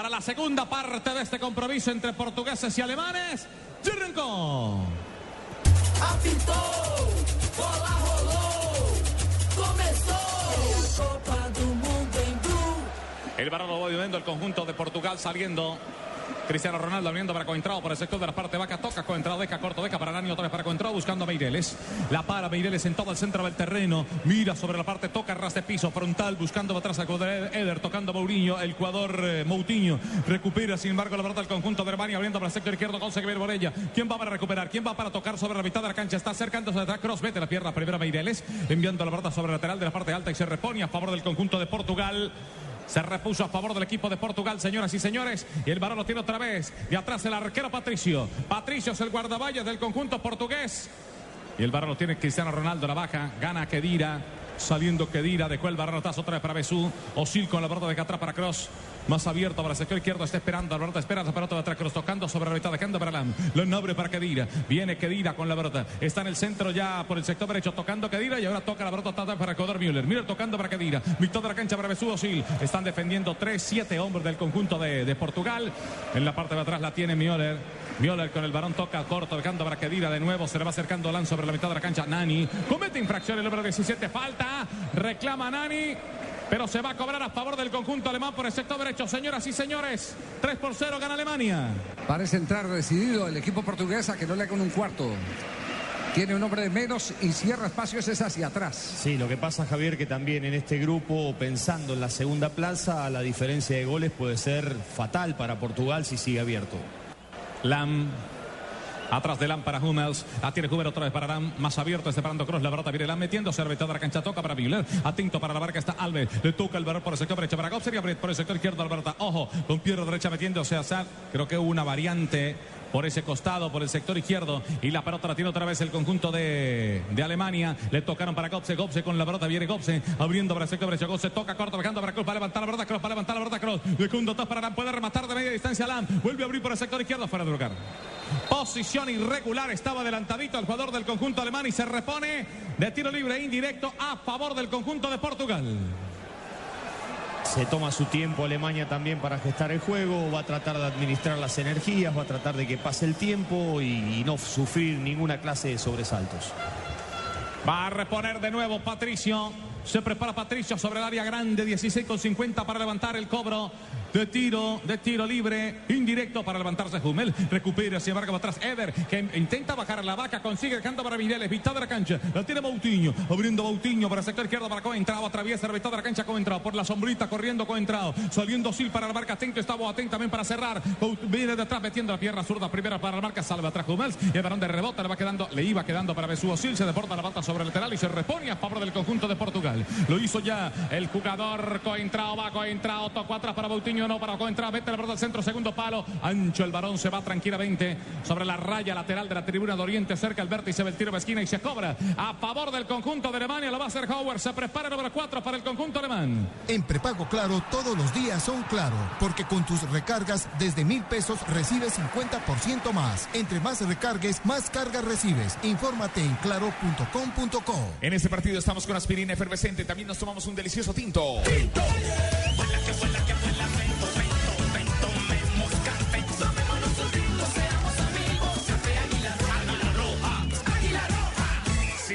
Para la segunda parte de este compromiso entre portugueses y alemanes, arrancó. Apitou, bola rolou, Copa do Mundo em Blue. El varón lo va viviendo el conjunto de Portugal saliendo. Cristiano Ronaldo abriendo para Coentrao por el sector de la parte vaca. Toca Coentrao, deca, corto, deca para Nani, otra vez para Coentrao buscando a Meireles. La para Meireles en todo el centro del terreno. Mira sobre la parte, toca ras de piso frontal buscando atrás a Eder, tocando a Mourinho, el jugador eh, Moutinho. Recupera sin embargo la pelota del conjunto de Alemania abriendo para el sector izquierdo. Consigue ver Borella. ¿Quién va para recuperar? ¿Quién va para tocar sobre la mitad de la cancha? Está acercándose atrás. Cross mete la pierna primera Meireles. Enviando la pelota sobre el lateral de la parte alta y se repone a favor del conjunto de Portugal. Se repuso a favor del equipo de Portugal, señoras y señores. Y el varón lo tiene otra vez. De atrás el arquero Patricio. Patricio es el guardaballas del conjunto portugués. Y el varón lo tiene Cristiano Ronaldo. La baja. Gana Kedira. Saliendo Kedira. Dejó el barrotazo otra vez para Besú. Osil con la pelota de atrás para Cross. Más abierto para el sector izquierdo. Está esperando. Pelota espera. La pelota de atrás. Cross tocando sobre la mitad. Dejando para Lam. Lo abre para Kedira. Viene Kedira con la pelota. Está en el centro ya por el sector derecho. Tocando Kedira. Y ahora toca la pelota para Codor Müller. Müller tocando para Kedira. Mitad de la cancha para Osil. Están defendiendo 3-7 hombres del conjunto de, de Portugal. En la parte de atrás la tiene Müller. Müller con el balón toca corto, dejando para Kedira de nuevo. Se le va acercando Lan sobre la mitad de la cancha. Nani comete infracción el número 17. Falta. Reclama Nani. Pero se va a cobrar a favor del conjunto alemán por el sector derecho. Señoras y señores, 3 por 0 gana Alemania. Parece entrar decidido el equipo portugués a que no le hagan un cuarto. Tiene un hombre de menos y cierra espacios es hacia atrás. Sí, lo que pasa, Javier, que también en este grupo, pensando en la segunda plaza, la diferencia de goles puede ser fatal para Portugal si sigue abierto. Lam. Atrás de Lam para Hummels. La tiene Hummels otra vez para Lam. Más abierto, separando Cross. La pelota viene Lam metiéndose. Arbitado de la cancha. Toca para Müller. Atento para la barca está Alves. Le toca el valor por el sector derecho para Gopser y por el sector izquierdo Alberta. Ojo, con pierna derecha metiéndose a Sar. Creo que una variante por ese costado, por el sector izquierdo. Y la pelota la tiene otra vez el conjunto de, de Alemania. Le tocaron para Gopse. Gopse con la pelota viene Gopse. Abriendo para el sector derecho. Gopse toca corto, dejando para Cross. Para levantar la pelota. Cross. Para levantar la pelota. Cross. Segundo dos para Lam. Puede rematar de media distancia Lam. Vuelve a abrir por el sector izquierdo. Fuera de lugar. Posición irregular. Estaba adelantadito el jugador del conjunto alemán y se repone de tiro libre indirecto a favor del conjunto de Portugal. Se toma su tiempo Alemania también para gestar el juego, va a tratar de administrar las energías, va a tratar de que pase el tiempo y, y no sufrir ninguna clase de sobresaltos. Va a reponer de nuevo Patricio. Se prepara Patricio sobre el área grande, 16 con 50 para levantar el cobro de tiro, de tiro libre, indirecto para levantarse Hummel. Recupera, sin embargo, atrás Eder, que intenta bajar la vaca, consigue dejando para Mireles, mitad de la cancha, la tiene Moutinho, abriendo Moutinho para el sector izquierdo para Coentrao, atraviesa la mitad de la cancha Coentrao, por la sombrita corriendo Coentrao, saliendo Sil para la marca, atento, está atento también para cerrar, viene detrás metiendo la pierna zurda primera para la marca, salva atrás Hummels, y el balón de rebote le va quedando, le iba quedando para Besuo Sil, se deporta la bata sobre el lateral y se repone a favor del conjunto de Portugal. Lo hizo ya el jugador Coentrao, va Coentrao, tocó atrás para No para Coentrao, mete la pelota al centro, segundo palo, ancho el varón, se va tranquilamente sobre la raya lateral de la tribuna de Oriente, cerca el vértice del tiro de esquina y se cobra a favor del conjunto de Alemania, lo va a hacer Howard, se prepara el número 4 para el conjunto alemán. En prepago claro, todos los días son claro, porque con tus recargas desde mil pesos recibes 50% más. Entre más recargues, más cargas recibes. Infórmate en claro.com.co. En este partido estamos con aspirina efervescente, también nos tomamos un delicioso tinto. Si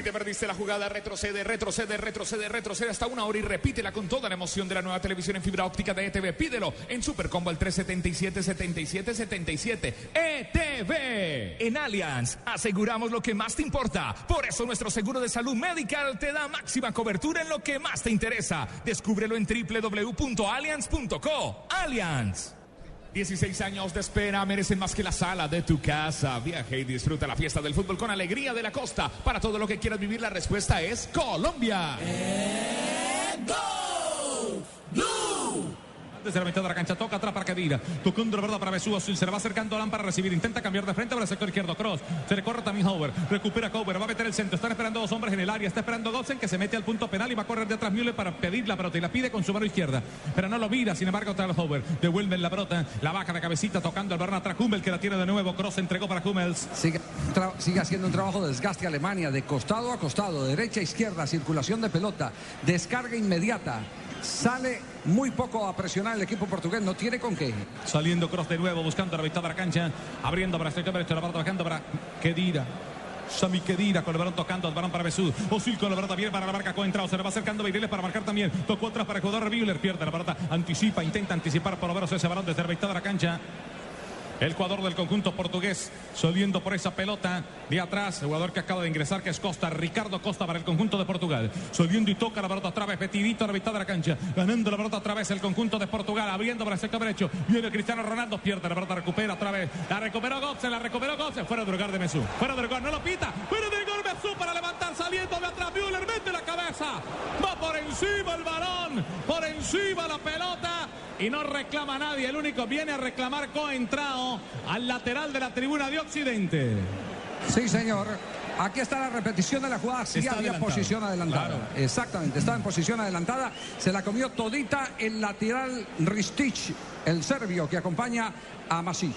te perdiste la jugada, retrocede, retrocede, retrocede, retrocede hasta una hora y repítela con toda la emoción de la nueva televisión en fibra óptica de ETV. Pídelo en Supercombo al 377 77 77 ETV. En Allianz aseguramos lo que más te importa. Por eso nuestro seguro de salud medical te da máxima cobertura en lo que más te interesa. Descúbrelo en www.allianz.co. Allianz. 16 años de espera merecen más que la sala de tu casa. Viaja y disfruta la fiesta del fútbol con alegría de la costa. Para todo lo que quieras vivir, la respuesta es Colombia. Desde la mitad de la cancha. Toca atrás para Kedira. La verdad para Besú. Se le va acercando Alan para recibir. Intenta cambiar de frente para el sector izquierdo. Cross. Se le corre también Hauber. Recupera Hauber. Va a meter el centro. Están esperando dos hombres en el área. Está esperando Gotzen que se mete al punto penal y va a correr de atrás Müller para pedir la pelota. Y la pide con su mano izquierda. Pero no lo mira. Sin embargo, trae Hauber. Devuelven la pelota. La baja de cabecita tocando el balón atrás. Que la tiene de nuevo. Cross entregó para Hummels. Sigue, sigue haciendo un trabajo de desgaste Alemania, de costado a costado, derecha a izquierda, circulación de pelota, descarga inmediata. Sale muy poco a presionar el equipo portugués, no tiene con qué. Saliendo Cross de nuevo, buscando la mitad de la cancha. Abriendo para derecho. La pelota bajando para Kedira. Sami Kedira con el balón tocando, el balón para Besud. Osil con la pelota bien para la marca Coentrao. Se le va acercando Beireles para marcar también. Tocó atrás para el jugador Bühler. Pierde la pelota. Anticipa, intenta anticipar por lo menos ese balón desde la mitad de la cancha. El jugador del conjunto portugués saliendo por esa pelota de atrás. El jugador que acaba de ingresar, que es Costa, Ricardo Costa para el conjunto de Portugal. Saliendo y toca la pelota otra vez, petidito a la mitad de la cancha. Ganando la pelota otra vez el conjunto de Portugal. Abriendo para el sector derecho. Viene Cristiano Ronaldo, pierde la pelota, recupera otra vez. La recuperó Götze, la recuperó Götze. Fuera del lugar de Mesú. Fuera del lugar, no lo pita. Fuera del gol Mesú para levantar, saliendo de atrás. Müller mete la cabeza. Va por encima el balón. Por encima la pelota. Y no reclama nadie. El único viene a reclamar Coentrao al lateral de la tribuna de Occidente. Sí, señor. Aquí está la repetición de la jugada. Sí Está había adelantado. posición adelantada. Claro. Exactamente, estaba en posición adelantada. Se la comió todita el lateral Ristich, el serbio que acompaña a Masic.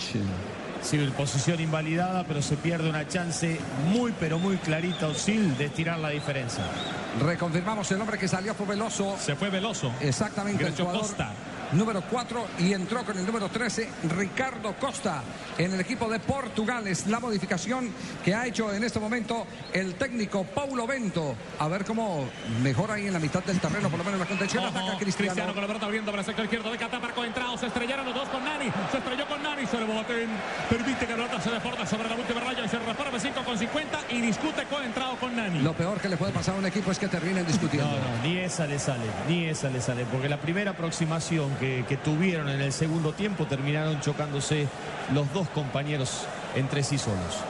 Sí, posición invalidada, pero se pierde una chance muy, pero muy clarita, Osil, de estirar la diferencia. Reconfirmamos el hombre que salió fue Veloso. Se fue Veloso. Exactamente, el jugador Costa. Número 4 y entró con el número 13 Ricardo Costa en el equipo de Portugal. Es la modificación que ha hecho en este momento el técnico Paulo Bento. A ver cómo mejora ahí en la mitad del terreno, por lo menos la contención. Ojo, Ataca Cristiano. Cristiano. con la pelota abriendo para el sector izquierdo de Qatar para Coentrao. Se estrellaron los dos con Nani. Se estrelló con Nani. Se le boten. Permite que la pelota se deporte sobre la última raya y se reforma 5 con 50 y discute Coentrao con Nani. Lo peor que le puede pasar a un equipo es que terminen discutiendo. No, no, ni esa le sale, ni esa le sale, porque la primera aproximación que, que tuvieron en el segundo tiempo terminaron chocándose los dos compañeros entre sí solos.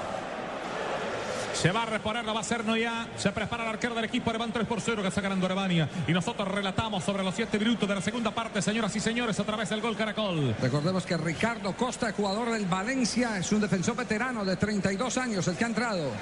Se va a reponer, lo va a hacer Noya. Se prepara el arquero del equipo. Alemán 3 por 0 que está ganando Alemania. Y nosotros relatamos sobre los 7 minutos de la segunda parte, señoras y señores, a través del gol Caracol. Recordemos que Ricardo Costa, jugador del Valencia, es un defensor veterano de 32 años, el que ha entrado.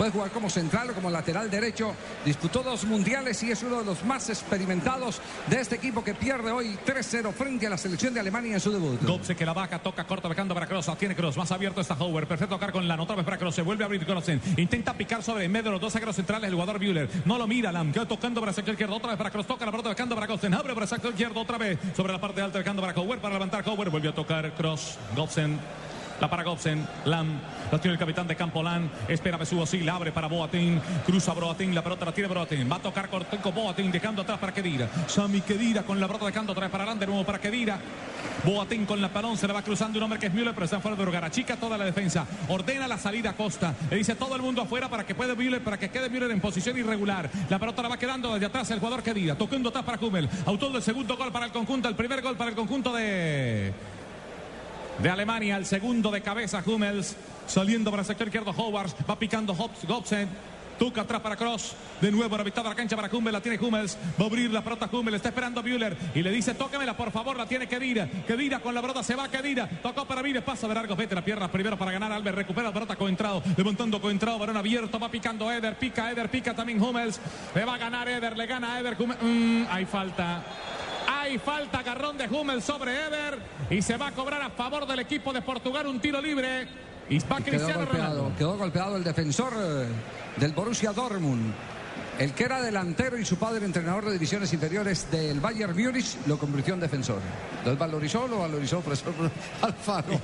Puede jugar como central o como lateral derecho. Disputó dos mundiales y es uno de los más experimentados de este equipo que pierde hoy 3-0 frente a la selección de Alemania en su debut. Gotze que la baja, toca corta, bajando para. La tiene Kroos. Más abierto está Hauber. Perfecto tocar con Lan. Otra vez para Kroos. Se vuelve a abrir Kroos. Intenta picar sobre en medio de los dos zagueros centrales el jugador Bühler. No lo mira Lam. Queda tocando para el sector izquierdo. Otra vez para Kroos. Toca la pelota bajando para Gotze. Abre para sector izquierdo otra vez. Sobre la parte alta dejando para Hauber para levantar Hauber. Vuelve a tocar Kroos. Gotze. La para Gobsen, Lam, la tiene el capitán de campo Lam, espera Besugo, sí, la abre para Boatín, cruza Boatín, la pelota la tiene Boatín, va a tocar Cortenco Boatín, dejando atrás para Kedira, Sami Kedira con la pelota dejando atrás para Lam, de nuevo para Kedira, Boatín con la pelón, se le va cruzando un hombre que es Müller, pero está fuera de lugar, achica toda la defensa, ordena la salida a Costa, le dice todo el mundo afuera para que pueda Müller, para que quede Müller en posición irregular, la pelota la va quedando desde atrás el jugador Kedira, tocando atrás para Hummel, autor del segundo gol para el conjunto, el primer gol para el conjunto de de Alemania, el segundo de cabeza Hummels, saliendo para el sector izquierdo Howard, va picando Hobbs, Gobsen, Tuca atrás para Cross, de nuevo la mitad de la cancha para Hummels, la tiene Hummels, va a abrir la pelota Hummels, está esperando Müller. Y le dice tócamela por favor, la tiene Kedira, Kedira con la pelota se va Kedira, tocó para Müller, pasa de largo, vete la pierna primero para ganar Albert, recupera la pelota Coentrado, levantando Coentrado, varón abierto, va picando Eder, pica Eder, pica también Hummels, le va a ganar Eder, le gana Eder, Mm, hay falta. Hay falta, agarrón de Hummel sobre Eder. Y se va a cobrar a favor del equipo de Portugal un tiro libre. Y va Quedó Cristiano golpeado, Ronaldo. quedó golpeado el defensor eh, del Borussia Dortmund. El que era delantero y su padre entrenador de divisiones inferiores del Bayern Múnich lo convirtió en defensor. ¿Lo valorizó o lo valorizó profesor Alfaro?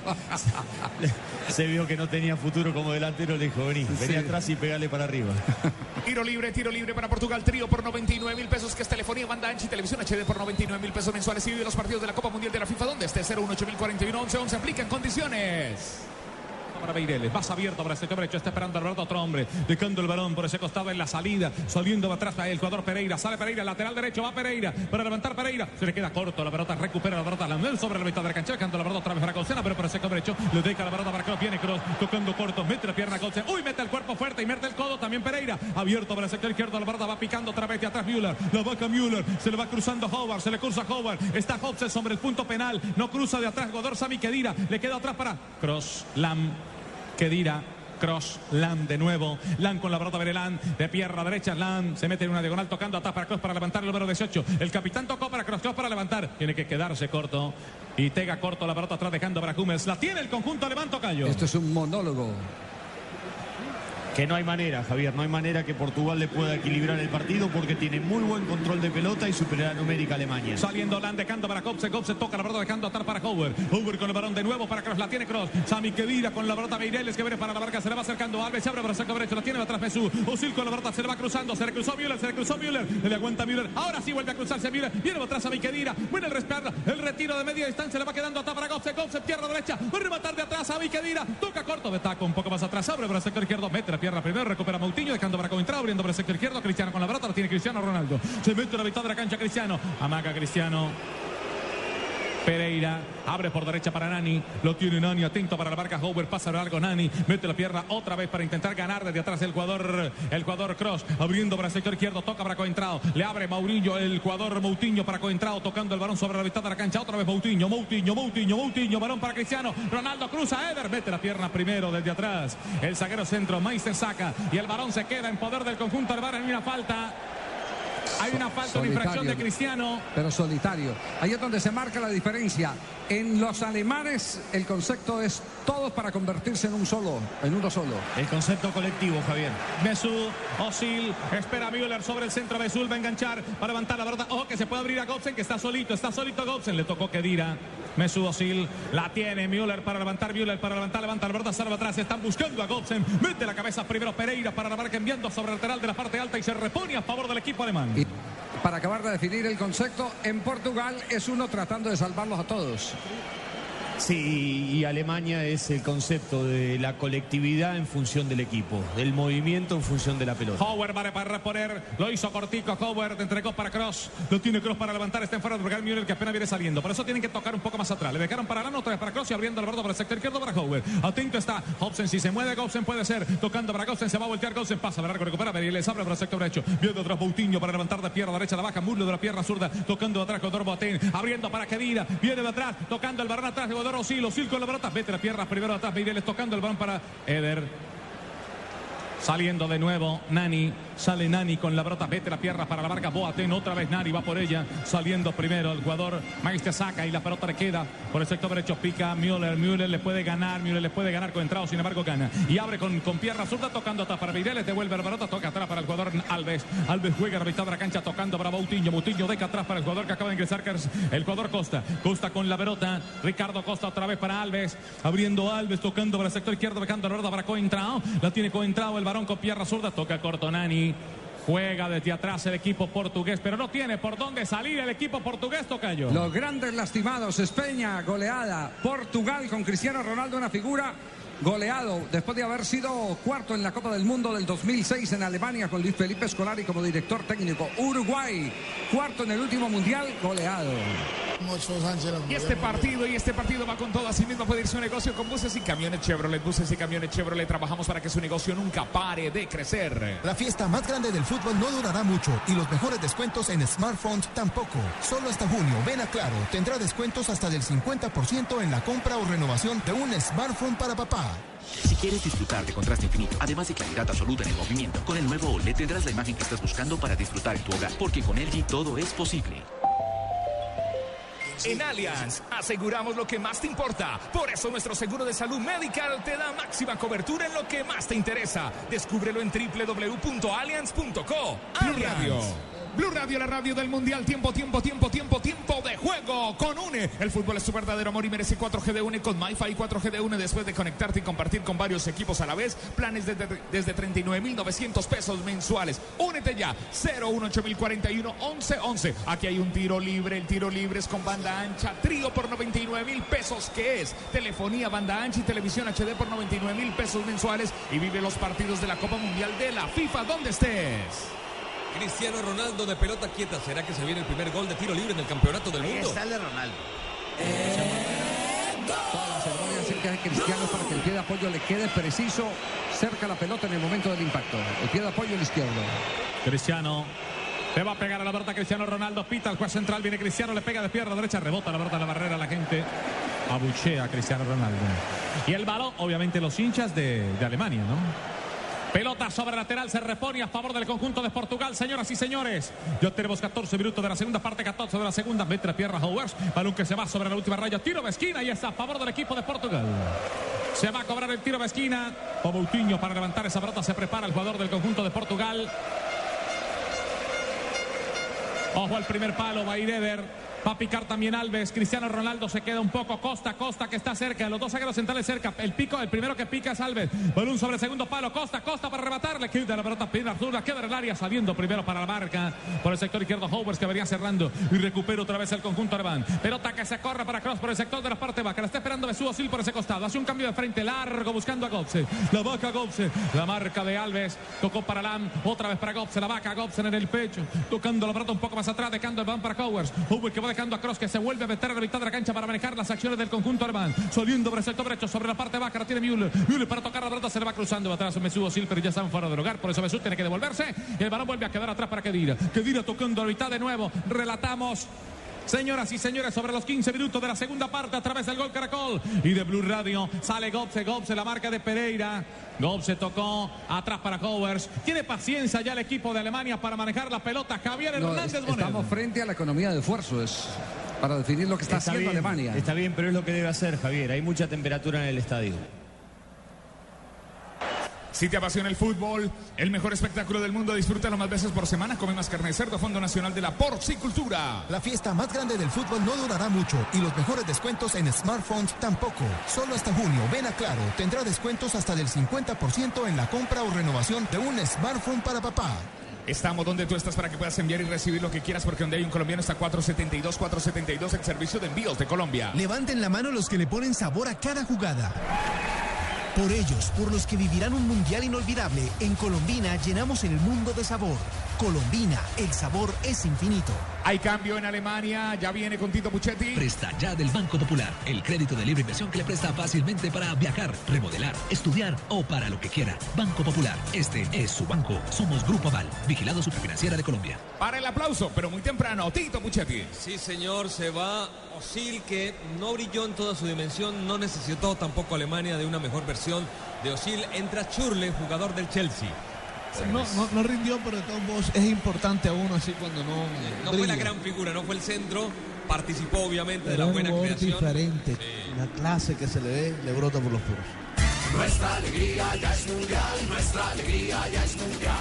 Se vio que no tenía futuro como delantero, le dijo, vení, vení Sí. atrás y pegale para arriba. Tiro libre, tiro libre para Portugal. Trío por 99 mil pesos, que es telefonía, banda ancha y televisión HD por 99 mil pesos mensuales. Y vive los partidos de la Copa Mundial de la FIFA, donde esté 018 041 11 11 Aplican condiciones. Para Meireles. Más abierto para el sector derecho. Está esperando Alberto otro hombre. Dejando el balón por ese costado en la salida. Saliendo atrás el jugador Pereira. Sale Pereira. Lateral derecho. Va Pereira. Para levantar Pereira. Se le queda corto. La pelota recupera la pelota. Landel sobre la mitad de la cancha. Dejando la pelota otra vez para Colsena. Pero por el sector derecho. Le deja la pelota para Cross. Viene Cross. Tocando corto. Mete la pierna Colsena. Uy, mete el cuerpo fuerte y mete el codo. También Pereira. Abierto para el sector izquierdo. La pelota va picando otra vez de atrás Müller. La vaca Müller. Se le va cruzando Howard. Se le cruza Howard. Está Hobson sobre el punto penal. No cruza de atrás. Godor Sami Kedira. Le queda atrás para Cross. Lam. Kedira. Cross, Lam de nuevo, Lam con la pelota Berelán, de pierna derecha, Lam se mete en una diagonal tocando atrás para Cross para levantar el número 18, el capitán tocó para Cross, Cross para levantar, tiene que quedarse corto, y Tega corto la pelota atrás dejando para Hummels, la tiene el conjunto alemán Tocayo. Esto es un monólogo. Que no hay manera, Javier, no hay manera que Portugal le pueda equilibrar el partido porque tiene muy buen control de pelota y superioridad numérica a Alemania. Saliendo Land dejando para Kopse, Kopse toca la pelota dejando atar para Howard. Howard con el balón de nuevo para Cross, la tiene Cross. Sami Kedira con la pelota Meireles que viene para la barca, se le va acercando Alves, abre para saco derecho, la tiene atrás Mesú. Osil con la pelota, se le va cruzando, se le cruzó Müller, se le cruzó Müller, le aguanta Müller. Ahora sí vuelve a cruzarse Müller, viene atrás Sami Kedira, buena el respaldo, el retiro de media distancia, le va quedando atrás para Kopse, Kopse, tierra derecha, va a rematar de atrás Sami Kedira, toca corto de taco, un poco más atrás, abre para sector izquierdo, mete la pierna primero, recupera Moutinho, dejando para entrado, abriendo para el sector izquierdo, Cristiano con la pelota, la tiene Cristiano Ronaldo. Se mete la mitad de la cancha Cristiano, amaga Cristiano. Pereira abre por derecha para Nani, lo tiene Nani, atento para la barca Howard, pasa largo Nani, mete la pierna otra vez para intentar ganar desde atrás el jugador, el jugador Cross, abriendo para el sector izquierdo, toca para Coentrao, le abre Maurillo, el jugador Moutinho para Coentrao, tocando el balón sobre la mitad de la cancha, otra vez Moutinho, Moutinho, Moutinho, Moutinho, balón para Cristiano, Ronaldo cruza, Eder, mete la pierna primero desde atrás, el zaguero centro, Meister saca y el balón se queda en poder del conjunto Alvar en una falta. Hay una falta, una infracción de Cristiano. Pero solitario. Ahí es donde se marca la diferencia. En los alemanes el concepto es todos para convertirse en un solo, en uno solo. El concepto colectivo, Javier. Mesut, Osil, espera Müller sobre el centro. Mesut va a enganchar para levantar la pelota. Ojo que se puede abrir a Gobsen, que está solito, está solito Gobsen. Le tocó Kedira. Mesut Osil la tiene Müller para levantar, Müller para levantar, levanta la pelota, salva atrás. Están buscando a Gobsen. Mete la cabeza primero Pereira para la marca enviando sobre el lateral de la parte alta y se repone a favor del equipo alemán. Y para acabar de definir el concepto, en Portugal es uno tratando de salvarlos a todos. Sí, y Alemania es el concepto de la colectividad en función del equipo, del movimiento en función de la pelota. Howard vale para reponer, lo hizo cortico Howard, entregó para Cross, lo tiene Cross para levantar, está en fuera de Müller que apenas viene saliendo, por eso tienen que tocar un poco más atrás, le dejaron para Lano, otra vez para Cross y abriendo el bordo para el sector izquierdo para Howard, atento está Hobson, si se mueve Gobsen puede ser, tocando para Gobsen, se va a voltear Gobsen, pasa, largo, recupera, les abre para el sector derecho, viendo atrás Boutinho para levantar de pierna derecha, la baja, muslo de la pierna zurda, tocando atrás Godor Boateng, abriendo para Kedira, viene de atrás, tocando el balón atrás de Godor Osil, Osil con la pelota, mete la pierna primero atrás, Meireles tocando el balón para Eder. Saliendo de nuevo Nani, sale Nani con la pelota, mete la pierna para la barca Boateng, otra vez Nani va por ella, saliendo primero el jugador Maestro saca y la pelota le queda por el sector derecho, pica Müller, Müller le puede ganar, Müller le puede ganar con entrado, sin embargo gana. Y abre con, con pierna zurda tocando atrás para Meireles, devuelve la pelota, toca atrás para el jugador Alves, Alves juega a la cancha tocando para Boutinho, Boutinho deja atrás para el jugador que acaba de ingresar, el jugador Costa, Costa con la pelota, Ricardo Costa otra vez para Alves, abriendo Alves, tocando para el sector izquierdo, dejando la pelota para Coentrao, la tiene Coentrao, el varón con pierna zurda, toca corto Nani. Juega desde atrás el equipo portugués, pero no tiene por dónde salir el equipo portugués, Tocayo. Los grandes lastimados, España goleada, Portugal con Cristiano Ronaldo una figura goleado después de haber sido cuarto en la Copa del Mundo del 2006 en Alemania con Luis Felipe Scolari como director técnico. Uruguay, cuarto en el último mundial, goleado. Y este partido, y este partido va con todo. Así mismo puede ir su negocio con buses y camiones Chevrolet. Buses y camiones Chevrolet. Trabajamos para que su negocio nunca pare de crecer. La fiesta más grande del fútbol no durará mucho y los mejores descuentos en smartphones tampoco. Solo hasta junio, ven a Claro, tendrá descuentos hasta del 50% en la compra o renovación de un smartphone para papá. Si quieres disfrutar de contraste infinito, además de claridad absoluta en el movimiento, con el nuevo OLED tendrás la imagen que estás buscando para disfrutar en tu hogar, porque con LG todo es posible. En Allianz aseguramos lo que más te importa. Por eso nuestro seguro de salud medical te da máxima cobertura en lo que más te interesa. Descúbrelo en www.allianz.co. Allianz. Blue Radio, la radio del Mundial. Tiempo, tiempo, tiempo, tiempo, tiempo de juego. Con UNE. El fútbol es su verdadero amor y merece 4G de UNE con MyFi 4G de UNE después de conectarte y compartir con varios equipos a la vez. Planes desde, desde 39.900 pesos mensuales. Únete ya. 018041 1111. Aquí hay un tiro libre. El tiro libre es con banda ancha. Trío por 99 mil pesos, que es telefonía, banda ancha y televisión HD por 99 mil pesos mensuales. Y vive los partidos de la Copa Mundial de la FIFA donde estés. Cristiano Ronaldo de pelota quieta. ¿Será que se viene el primer gol de tiro libre en el campeonato del mundo? Ronaldo. Ceremonia cerca de Cristiano para que el pie de apoyo le quede preciso cerca la pelota en el momento del impacto. El pie de apoyo el izquierdo. Cristiano. Le va a pegar a la pelota Cristiano Ronaldo. Pita el juez central. Viene Cristiano. Le pega de pierna derecha. Rebota la pelota la barrera. La gente abuchea a Cristiano Ronaldo. Y el balón, obviamente, los hinchas de, de Alemania, ¿no? Pelota sobre lateral, se repone a favor del conjunto de Portugal, señoras y señores. Ya tenemos 14 minutos de la segunda parte, 14 de la segunda. Mete pierna Howers, balón que se va sobre la última raya. Tiro de esquina y es a favor del equipo de Portugal. Se va a cobrar el tiro de esquina. O Moutinho para levantar esa pelota. Se prepara el jugador del conjunto de Portugal. Ojo al primer palo, va Eder. Va a picar también Alves. Cristiano Ronaldo se queda un poco. Costa, Costa que está cerca. Los dos zagueros centrales cerca. El pico, el primero que pica es Alves. Balón sobre el segundo palo. Costa, Costa para rematarle. Queda la pelota. Pina Zurda. Queda en el área saliendo primero para la marca. Por el sector izquierdo, Howers que venía cerrando. Y recupera otra vez el conjunto alemán. Pelota que se corre para Cross por el sector de la parte baja. La está esperando Besú Osil por ese costado. Hace un cambio de frente largo buscando a Gobse. La vaca Gobse. La marca de Alves. Tocó para Lam. Otra vez para Gobse. La vaca Gobse en el pecho. Tocando la pelota un poco más atrás. Dejando el balón para Howers. Howers que va a Cross que se vuelve a meter a la mitad de la cancha para manejar las acciones del conjunto alemán. El sector derecho sobre la parte baja. La tiene Müller. Müller para tocar la pelota. Se le va cruzando. Atrás Mesut Özil, pero ya están fuera del hogar. Por eso Mesut tiene que devolverse. Y el balón vuelve a quedar atrás para Kedira. Kedira tocando la mitad de nuevo. Relatamos. Señoras y señores, sobre los 15 minutos de la segunda parte a través del gol Caracol y de Blue Radio sale Gobse, Gobse, la marca de Pereira. Gobse tocó atrás para Howers. Tiene paciencia ya el equipo de Alemania para manejar la pelota. Javier No, Hernández es- Bonet. estamos frente a la economía de esfuerzo. Es para definir lo que está, haciendo bien, Alemania. Está bien, pero es lo que debe hacer, Javier. Hay mucha temperatura en el estadio. Si te apasiona el fútbol, el mejor espectáculo del mundo, disfrútalo más veces por semana. Come más carne de cerdo, Fondo Nacional de la Porcicultura. La fiesta más grande del fútbol no durará mucho y los mejores descuentos en smartphones tampoco. Solo hasta junio, ven a Claro, tendrá descuentos hasta del 50% en la compra o renovación de un smartphone para papá. Estamos donde tú estás para que puedas enviar y recibir lo que quieras, porque donde hay un colombiano está 472, 472, el servicio de envíos de Colombia. Levanten la mano los que le ponen sabor a cada jugada. Por ellos, por los que vivirán un mundial inolvidable, en Colombina llenamos el mundo de sabor. Colombina, el sabor es infinito. Hay cambio en Alemania, ya viene con Tito Puchetti. Presta ya del Banco Popular, el crédito de libre inversión que le presta fácilmente para viajar, remodelar, estudiar o para lo que quiera. Banco Popular, este es su banco. Somos Grupo Aval, vigilado superfinanciera de Colombia. Para el aplauso, pero muy temprano, Tito Puchetti. Sí, señor, se va Osil, que no brilló en toda su dimensión, no necesitó tampoco Alemania de una mejor versión de Osil. Entra Churle, jugador del Chelsea. No, no, no rindió, pero de todos modos es importante a uno así cuando no. No fue la gran figura, no fue el centro, participó obviamente de la buena un creación. diferente. La clase que se le ve le brota por los poros. Nuestra alegría ya es mundial, nuestra alegría ya es mundial.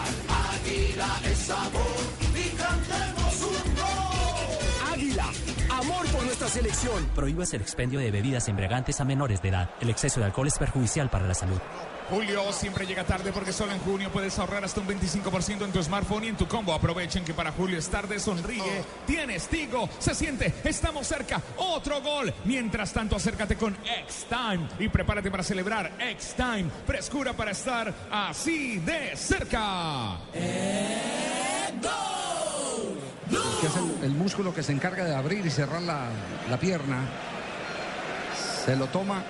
Selección. Prohíbas el expendio de bebidas embriagantes a menores de edad. El exceso de alcohol es perjudicial para la salud. Julio siempre llega tarde porque solo en junio puedes ahorrar hasta un 25% en tu smartphone y en tu combo. Aprovechen que para Julio es tarde, sonríe, tienes Tigo, se siente, estamos cerca, otro gol. Mientras tanto, acércate con X-Time y prepárate para celebrar X-Time. Frescura para estar así de cerca. Que es el, músculo que se encarga de abrir y cerrar la, la pierna. Se lo toma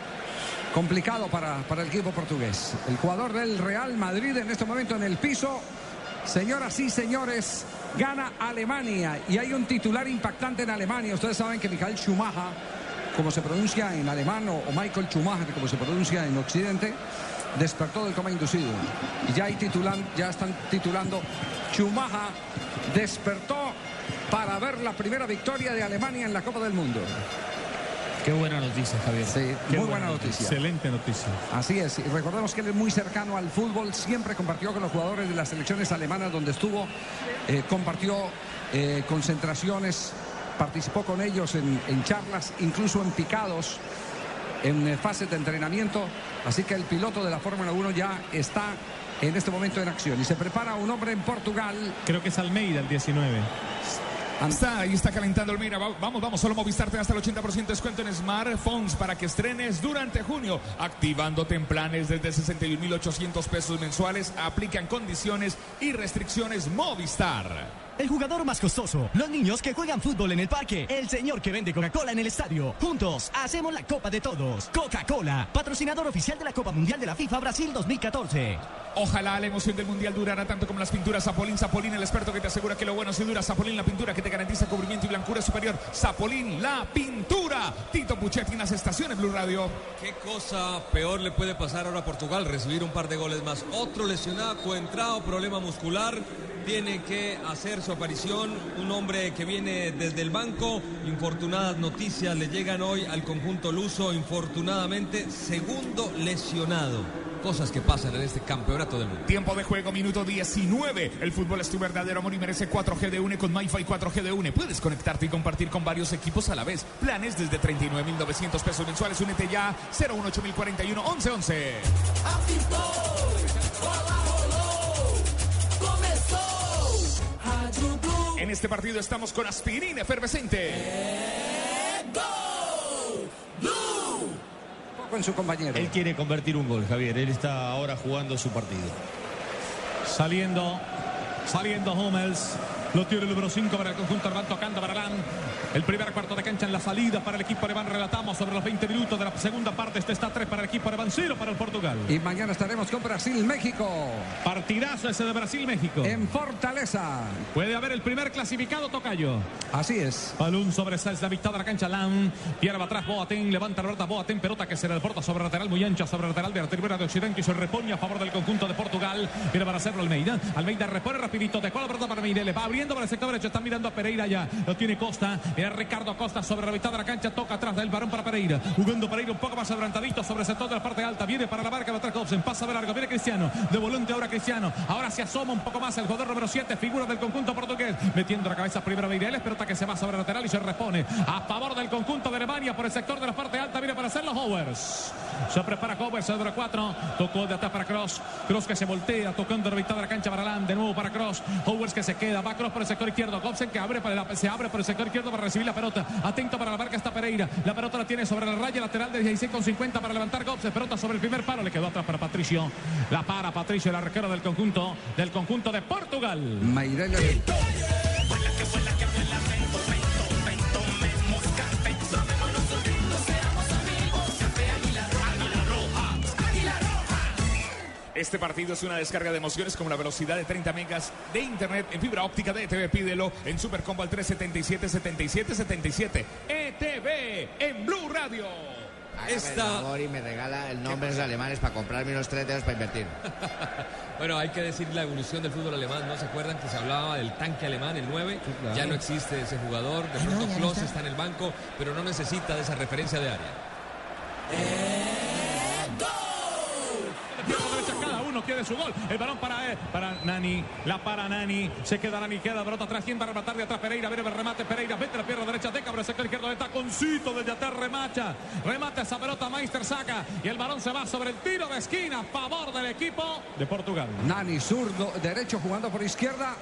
complicado para, para el equipo portugués. El jugador del Real Madrid en este momento en el piso. Señoras y señores, gana Alemania. Y hay un titular impactante en Alemania. Ustedes saben que Michael Schumacher, como se pronuncia en alemán, o, o Michael Schumacher, como se pronuncia en Occidente, despertó del coma inducido. Y ya, hay titulan, ya están titulando Schumacher despertó para ver la primera victoria de Alemania en la Copa del Mundo. Qué buena noticia, Javier. Sí, Qué muy buena noticia. Excelente noticia. Así es, y recordemos que él es muy cercano al fútbol, siempre compartió con los jugadores de las selecciones alemanas donde estuvo, eh, compartió eh, concentraciones, participó con ellos en, en charlas, incluso en picados, en eh, fases de entrenamiento. Así que el piloto de la Fórmula 1 ya está en este momento en acción. Y se prepara un hombre en Portugal. Creo que es Almeida el 19. Está ahí, está calentando el mira. Va- Vamos, vamos, solo Movistar te da hasta el 80% descuento en smartphones para que estrenes durante junio. Activándote en planes desde 61.800 pesos mensuales. Aplican condiciones y restricciones Movistar. El jugador más costoso, los niños que juegan fútbol en el parque, el señor que vende Coca-Cola en el estadio. Juntos hacemos la Copa de Todos. Coca-Cola, patrocinador oficial de la Copa Mundial de la FIFA Brasil 2014. Ojalá la emoción del mundial durara tanto como las pinturas Zapolín. Zapolín, el experto que te asegura que lo bueno sí dura. Zapolín, la pintura que te garantiza cubrimiento y blancura superior. Zapolín, la pintura. Tito Puchetti en las estaciones Blue Radio. ¿Qué cosa peor le puede pasar ahora a Portugal? Recibir un par de goles más. Otro lesionado, coentrado, problema muscular. Tiene que hacer su aparición. Un hombre que viene desde el banco. Infortunadas noticias le llegan hoy al conjunto luso. Infortunadamente, segundo lesionado. Cosas que pasan en este campeonato del mundo. Tiempo de juego, minuto 19. El fútbol es tu verdadero amor y merece 4G de UNE con MyFi 4G de UNE. Puedes conectarte y compartir con varios equipos a la vez. Planes desde 39.900 pesos mensuales. Únete ya 018041 1111. En este partido estamos con aspirina efervescente. Con su compañero. Él quiere convertir un gol, Javier. Él está ahora jugando su partido. Saliendo, saliendo Hummels. Lo tiene el número 5 para el conjunto alemán, tocando para Alan. El primer cuarto de cancha en la salida para el equipo alemán. Relatamos sobre los 20 minutos de la segunda parte. Este está 3 para el equipo alemán, 0 para el Portugal. Y mañana estaremos con Brasil-México. Partidazo ese de Brasil-México. En Fortaleza. Puede haber el primer clasificado, Tocayo. Así es. Balón sobre Sáenz, la mitad de la cancha. Lam. Pierde va atrás. Boateng. Levanta la pelota. Boateng. Pelota que se le porta sobre lateral muy ancha. Sobre lateral de la tribuna de Occidente. Y se repone a favor del conjunto de Portugal. Viene para hacerlo Almeida. Almeida repone rapidito. Dejó la pelota para Meirele. Va abriendo para el sector derecho. Está mirando a Pereira ya. Lo tiene Costa. Era Ricardo Costa sobre la mitad de la cancha. Toca atrás del varón para Pereira. Jugando Pereira un poco más adelantadito sobre el sector de la parte alta. Viene para la marca. Atrás Gobsen. Pasa de largo. Viene Cristiano. De volante ahora Cristiano. Ahora se asoma un poco más el jugador número 7. Figura del conjunto portugués. Metiendo la cabeza primero Meireles. Pelota que se va sobre lateral y se repone a favor del conjunto de Alemania por el sector de la parte alta. Viene para hacerlo Howers. Se prepara Howers, el número 4. Tocó de atrás para Cross. Cross que se voltea, tocando la mitad de la cancha para Alan. De nuevo para Cross. Howers que se queda. Va Cross por el sector izquierdo. Gobsen que abre para la- se abre por el sector izquierdo para recibir la pelota. Atento para la marca está Pereira. La pelota la tiene sobre la raya lateral de 16 con 50 para levantar Gobsen. Pelota sobre el primer palo. Le quedó atrás para Patricio. La para Patricio, el arquero del conjunto, del conjunto de Portugal. Meireles. Este partido es una descarga de emociones con la velocidad de 30 megas de internet en fibra óptica de ETV. Pídelo en Supercombo al 377 77 77. ETV en Blue Radio. Esta... favor y me regala el nombre de los alemanes para comprarme unos tres dedos para invertir. Bueno, hay que decir la evolución del fútbol alemán. ¿No se acuerdan que se hablaba del tanque alemán, el 9? claro. Ya no existe ese jugador. De Ah, no, pronto no Klose está. está en el banco, pero no necesita de esa referencia de área. Pierna quiere su gol. El balón para, eh, para Nani. La para Nani. Se queda Nani, queda pelota atrás. ¿Quién va a rematar de atrás? Pereira. Viene el remate. Pereira. Vete la pierna derecha. Deca por el sector izquierdo. De taconcito desde atrás. Remacha. Remata esa pelota. Meister saca. Y el balón se va sobre el tiro de esquina. A favor del equipo de Portugal. Nani, zurdo, derecho jugando por izquierda.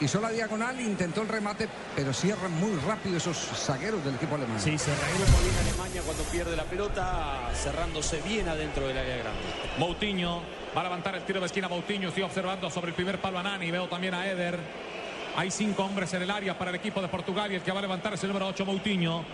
Hizo la diagonal, intentó el remate, pero cierran muy rápido esos zagueros del equipo alemán. Sí, se reagrupa bien Alemania cuando pierde la pelota, cerrándose bien adentro del área grande. Moutinho va a levantar el tiro de esquina. Moutinho estoy observando sobre el primer palo a Nani. Veo también a Eder. Hay cinco hombres en el área para el equipo de Portugal y el que va a levantar es el número 8, Moutinho.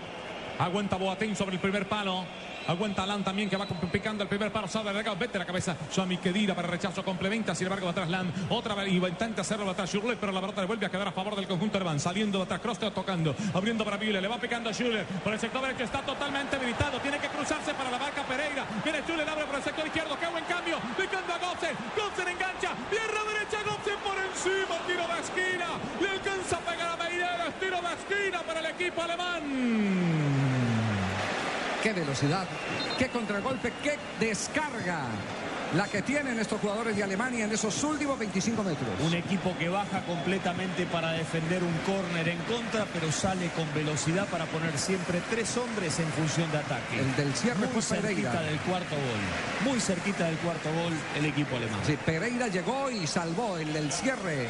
Aguanta Boateng sobre el primer palo. Aguanta Alan también que va picando el primer palo. Sale de vete la cabeza. Suami Kedira para rechazo. Complementa. Sin embargo, atrás Lam. Otra vez y va a intentar hacerlo atrás Schürrle, pero la pelota le vuelve a quedar a favor del conjunto alemán. Saliendo atrás Kroos tocando. Abriendo para Müller. Le va picando a Schürrle. Por el sector derecho está totalmente habilitado. Tiene que cruzarse para la marca Pereira. Viene Schürrle, abre por el sector izquierdo. Qué buen cambio. Picando a Gobsen. Gobsen engancha. Pierna derecha. Gobsen por encima. Tiro de esquina. Le alcanza a pegar a Meireles. Tiro de esquina para el equipo alemán. Velocidad, qué contragolpe, qué descarga. la que tienen estos jugadores de Alemania en esos últimos 25 metros. Un equipo que baja completamente para defender un córner en contra, pero sale con velocidad para poner siempre tres hombres en función de ataque. El del cierre Muy fue Pereira. cerquita del cuarto gol. Muy cerquita del cuarto gol el equipo alemán. Sí, Pereira llegó y salvó el del cierre.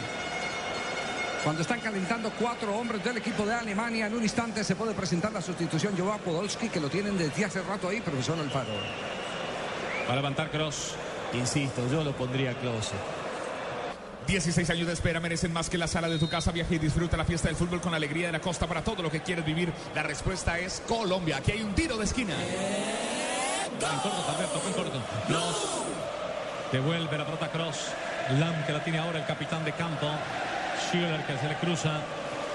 Cuando están calentando cuatro hombres del equipo de Alemania, en un instante se puede presentar la sustitución Joao Podolski, que lo tienen desde hace rato ahí, profesor Alfaro. Va a levantar Cross. Insisto, yo lo pondría Klose. 16 años de espera merecen más que la sala de tu casa. Viaja y disfruta la fiesta del fútbol con la alegría de la costa para todo lo que quieres vivir. La respuesta es Colombia. Aquí hay un tiro de esquina. En corto, Alberto, en corto. Cross. Devuelve la pelota Cross. Lam que la tiene ahora el capitán de campo. Schiller que se le cruza.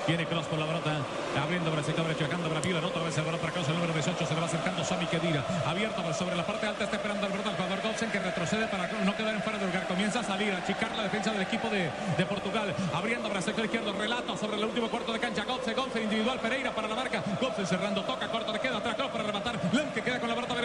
Viene Cross por la pelota, abriendo por el sector derecho, para Pilar, otra vez el balón para Cross, el número 18, se le va acercando Sami Kedira, abierto sobre la parte alta, está esperando el el jugador Goldsen que retrocede para no quedar en fuera de lugar, comienza a salir, a achicar la defensa del equipo de, Portugal, abriendo para el sector izquierdo, relato sobre el último cuarto de cancha, Goldsen, Goldsen individual, Pereira para la marca, Goldsen cerrando, toca, corto, le queda atrás, Cross para rematar, Lam que queda con la pelota,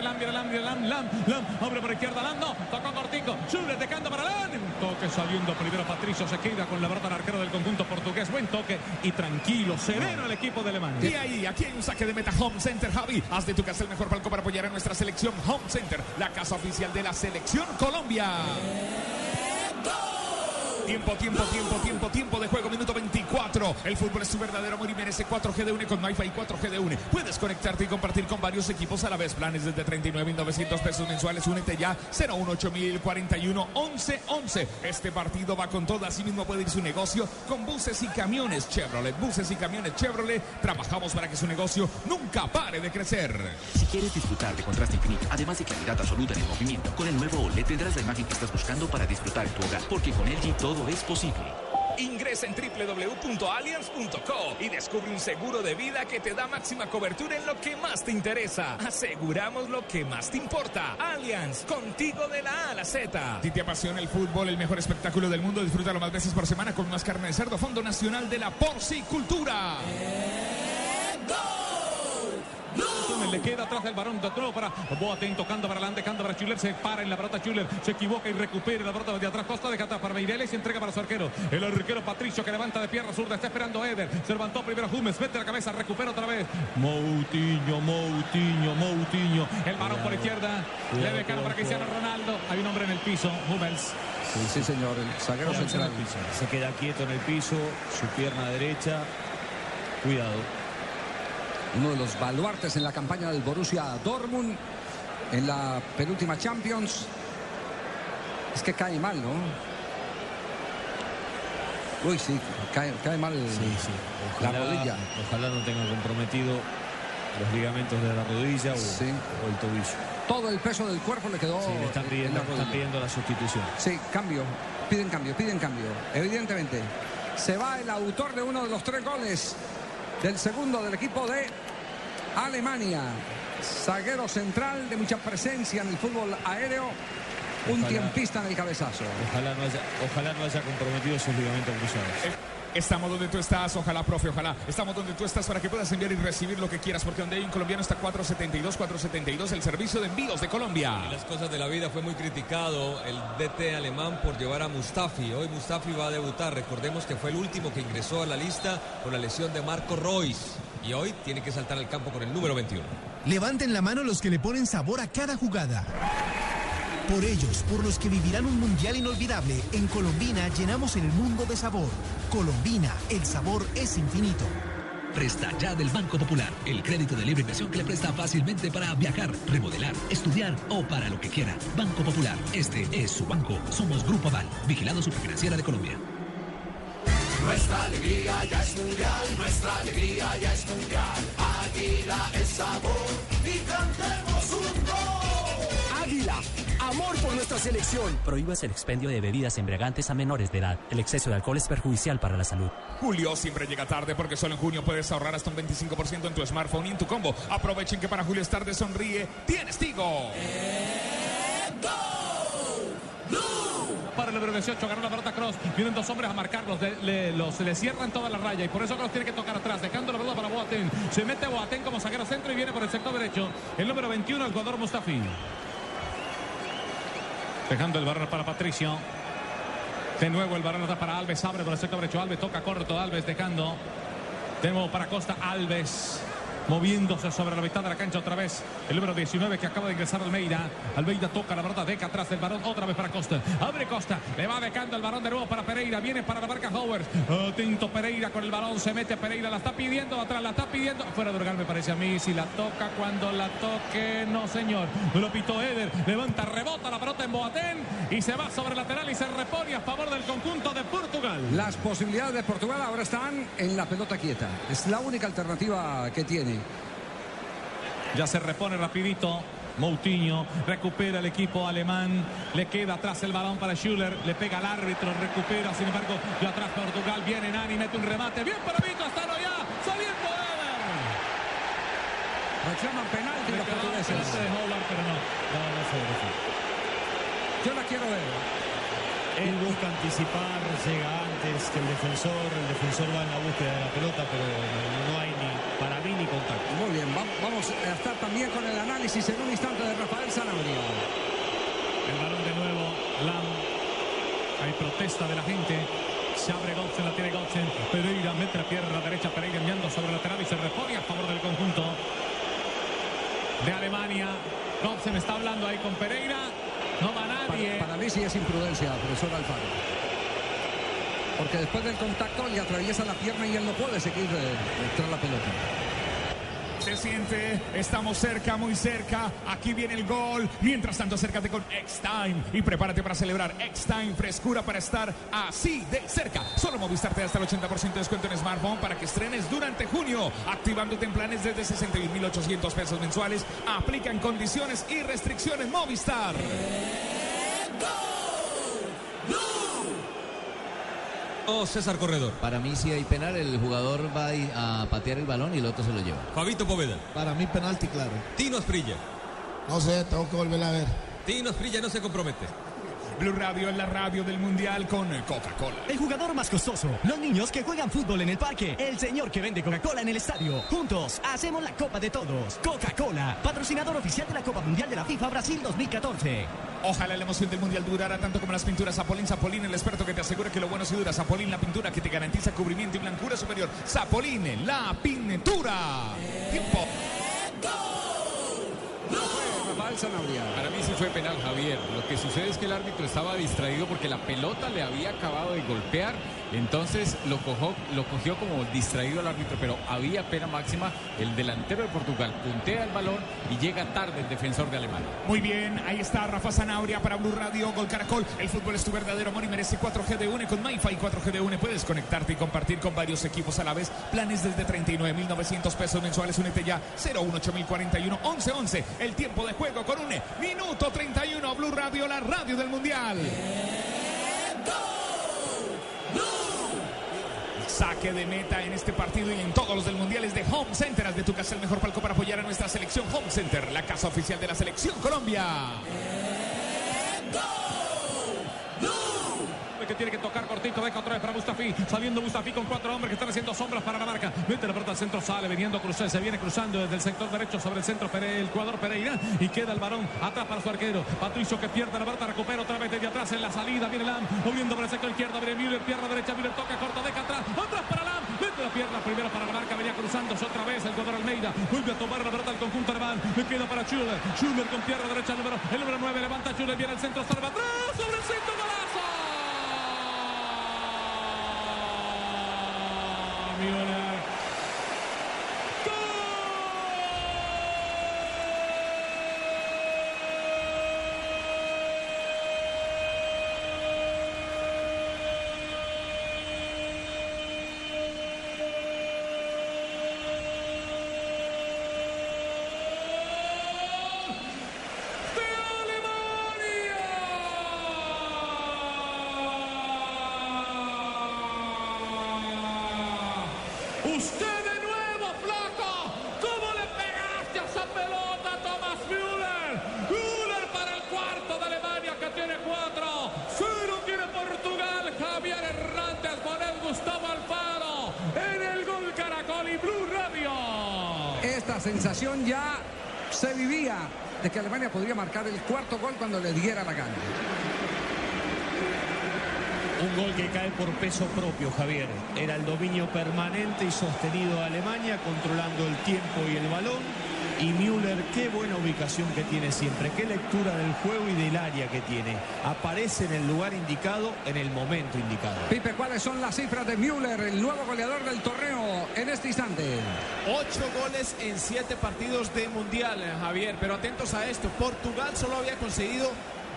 Lam, Lam, Lam, Lam, abre por izquierda, Lam, no, tocó cortico, Schiller dejando para Lam, toque saliendo primero Patricio, se queda con la pelota el arquero del conjunto portugués, buen toque y tranquilo, sereno el equipo de Alemania. Y ahí, aquí hay un saque de meta Home Center, Javi. Haz de tu casa el mejor palco para apoyar a nuestra selección Home Center, la casa oficial de la selección Colombia. Tiempo, tiempo, tiempo, tiempo, tiempo de juego, minuto 24. El fútbol es su verdadero amor y merece 4G de UNE con MyFi y 4G de UNE. Puedes conectarte y compartir con varios equipos a la vez. Planes desde 39.900 pesos mensuales. Únete ya 018041 1111. Este partido va con todo. Asimismo puede ir su negocio con buses y camiones Chevrolet. Buses y camiones Chevrolet. Trabajamos para que su negocio nunca pare de crecer. Si quieres disfrutar de contraste infinito, además de claridad absoluta en el movimiento, con el nuevo OLED tendrás la imagen que estás buscando para disfrutar en tu hogar, porque con LG todo es posible. Ingresa en www.allianz.co y descubre un seguro de vida que te da máxima cobertura en lo que más te interesa. Aseguramos lo que más te importa. Allianz, contigo de la A a la Z. Si te apasiona el fútbol, el mejor espectáculo del mundo, disfrútalo más veces por semana con más carne de cerdo. Fondo Nacional de la Porcicultura. Le queda atrás del varón de nuevo para Boateng tocando para adelante, dejando para Chuller, se para en la pelota Chuller, se equivoca y recupera la pelota de atrás, Costa deja atrás para Meireles y entrega para su arquero. El arquero Patricio que levanta de pierna zurda, está esperando a Eder, se levantó primero Humes, mete la cabeza, recupera otra vez. Moutinho, Moutinho, Moutinho, el varón por izquierda, le dejaron para Cristiano Ronaldo, hay un hombre en el piso, Hummels. Sí, sí, señor, el zaguero central. Se queda quieto en el piso, su pierna derecha. Cuidado. Uno de los baluartes en la campaña del Borussia Dortmund en la penúltima Champions. Es que cae mal, ¿no? Uy, sí, cae, cae mal la Ojalá, rodilla. ojalá no tenga comprometido los ligamentos de la rodilla o, Sí. o el tobillo. Todo el peso del cuerpo le quedó Sí, le están en pidiendo, la están pidiendo la sustitución. Sí, cambio. Piden cambio, piden cambio. Evidentemente. Se va el autor de uno de los tres goles del segundo del equipo de Alemania. Zaguero central de mucha presencia en el fútbol aéreo. Un tiempista en el cabezazo. Ojalá no haya, ojalá no haya comprometido sus ligamentos cruzados. Estamos donde tú estás, ojalá, profe, ojalá. Estamos donde tú estás para que puedas enviar y recibir lo que quieras, porque donde hay un colombiano está 472, 472, el servicio de envíos de Colombia. En las cosas de la vida fue muy criticado el DT alemán por llevar a Mustafi. Hoy Mustafi va a debutar. Recordemos que fue el último que ingresó a la lista por la lesión de Marco Royce. Y hoy tiene que saltar al campo con el número 21. Levanten la mano los que le ponen sabor a cada jugada. Por ellos, por los que vivirán un mundial inolvidable, en Colombina llenamos el mundo de sabor. Colombina, el sabor es infinito. Presta ya del Banco Popular, el crédito de libre inversión que le presta fácilmente para viajar, remodelar, estudiar o para lo que quiera. Banco Popular, este es su banco. Somos Grupo Aval, vigilado superfinanciera de Colombia. Nuestra alegría ya es mundial, nuestra alegría ya es mundial. Águila es sabor y cantemos amor por nuestra selección. Prohíbas el expendio de bebidas embriagantes a menores de edad. El exceso de alcohol es perjudicial para la salud. Julio siempre llega tarde porque solo en junio puedes ahorrar hasta un 25% en tu smartphone y en tu combo. Aprovechen que para Julio es tarde sonríe. Tienes Tigo. Para el número 18, ganó la pelota Cross. Vienen dos hombres a marcarlos. de- le, los, le cierran toda la raya. Y por eso Cross tiene que tocar atrás. Dejando la pelota para Boateng. Se mete Boateng como zaguero centro y viene por el sector derecho. El número 21, el jugador Mustafi. Dejando el balón para Patricio. De nuevo el balón está para Alves. Abre por el sector derecho. Alves toca corto. Alves dejando. De nuevo para Costa. Alves. Moviéndose sobre la mitad de la cancha otra vez. El número 19 que acaba de ingresar Almeida. Almeida toca la verdad. Deca atrás del balón. Otra vez para Costa. Abre Costa. Le va becando el balón de nuevo para Pereira. Viene para la marca Howard. Atento Pereira con el balón. Se mete Pereira. La está pidiendo atrás. La está pidiendo. Fuera de lugar me parece a mí. Si la toca cuando la toque. No señor. Lo pitó Eder. Levanta, rebota la pelota en Boatén. Y se va sobre el lateral y se repone a favor del conjunto de Portugal. Las posibilidades de Portugal ahora están en la pelota quieta. Es la única alternativa que tiene. Ya se repone rapidito. Moutinho recupera el equipo alemán, le queda atrás el balón para Schuller, le pega al árbitro, recupera, sin embargo, de atrás Portugal, viene Nani, mete un remate, bien para Vito, hasta ya, saliendo Eder. Reclaman penalti los portugueses. pero no, no, no se. Yo la quiero ver. Él busca anticipar, llega antes que el defensor, el defensor va en la búsqueda de la pelota, pero no hay ni, contacto. Muy bien, va- vamos a estar también con el análisis en un instante de Rafael Sanabria. El balón de nuevo, Lam. Hay protesta de la gente. Se abre Gotzen, la tiene Gotzen. Pereira mete la pierna derecha, Pereira enviando sobre el lateral y se repone a favor del conjunto de Alemania. Gotzen está hablando ahí con Pereira. No va nadie. Para mí sí es imprudencia, profesor Alfaro. Porque después del contacto le atraviesa la pierna y él no puede seguir eh, tras la pelota. Se siente, estamos cerca, muy cerca. Aquí viene el gol. Mientras tanto, acércate con X-Time y prepárate para celebrar X-Time, frescura para estar así de cerca. Solo Movistar te da hasta el 80% de descuento en smartphone para que estrenes durante junio, activándote en planes desde 61.800 pesos mensuales. Aplican condiciones y restricciones Movistar. Oh, César Corredor. Para mí si hay penal, el jugador va a patear el balón y el otro se lo lleva. Fabito Poveda. Para mí penalti claro. Tino Asprilla. No sé, tengo que volver a ver. Tino Asprilla no se compromete. Blue Radio es la radio del mundial con Coca-Cola. El jugador más costoso, los niños que juegan fútbol en el parque, el señor que vende Coca-Cola en el estadio. Juntos hacemos la Copa de Todos. Coca-Cola, patrocinador oficial de la Copa Mundial de la FIFA Brasil 2014. Ojalá la emoción del mundial durara tanto como las pinturas Zapolín. Zapolín, el experto que te asegura que lo bueno se dura. Zapolín, la pintura que te garantiza cubrimiento y blancura superior. Zapolín, la pintura. Tiempo. Para mí sí fue penal, Javier. Lo que sucede es que el árbitro estaba distraído porque la pelota le había acabado de golpear. Entonces lo, cogió, lo cogió como distraído el árbitro, pero había pena máxima. El delantero de Portugal puntea el balón y llega tarde el defensor de Alemania. Muy bien, ahí está Rafa Zanabria para Blue Radio, Gol Caracol. El fútbol es tu verdadero amor y merece 4G de UNE con MyFi 4G de UNE. Puedes conectarte y compartir con varios equipos a la vez. Planes desde 39.900 pesos mensuales. Únete ya 018041 1111. El tiempo de juego con UNE. Minuto 31. Blue Radio, la radio del Mundial. Saque de meta en este partido y en todos los del Mundial es de Home Center. Haz de tu casa el mejor palco para apoyar a nuestra selección Home Center, la casa oficial de la selección Colombia. Que tiene que tocar cortito, deja otra vez para Mustafi, saliendo Mustafi con cuatro hombres que están haciendo sombras para la marca, mete la pelota al centro, sale, veniendo cruzar, se viene cruzando desde el sector derecho sobre el centro el jugador Pereira y queda el varón atrás para su arquero, Patricio que pierde la pelota, recupera otra vez desde atrás en la salida, viene Lam, moviendo por el sector izquierdo, viene Müller, pierna derecha, Müller toca corto, deja atrás, atrás para Lam, mete la pierna primero para la marca, venía cruzándose otra vez el jugador Almeida, vuelve a tomar la pelota al conjunto alemán, le queda para Schuller, Schuller con pierna derecha, el número, el número 9, levanta Schuller, viene al centro, salva atrás, sobre el centro. Müller. Usted de nuevo, flaco. ¿Cómo le pegaste a esa pelota, Thomas Müller? Müller para el cuarto de Alemania que tiene cuatro. Cero tiene Portugal. Javier Hernández con el Gustavo Alfaro. En el gol Caracol y Blue Radio. Esta sensación ya se vivía de que Alemania podría el cuarto gol cuando le diera la gana. Un gol que cae por peso propio, Javier. Era el dominio permanente y sostenido de Alemania, controlando el tiempo y el balón. Y Müller, qué buena ubicación que tiene siempre, qué lectura del juego y del área que tiene. Aparece en el lugar indicado, en el momento indicado. Pipe, ¿cuáles son las cifras de Müller, el nuevo goleador del torneo en este instante? Ocho goles en siete partidos de Mundial, Javier. Pero atentos a esto, Portugal solo había conseguido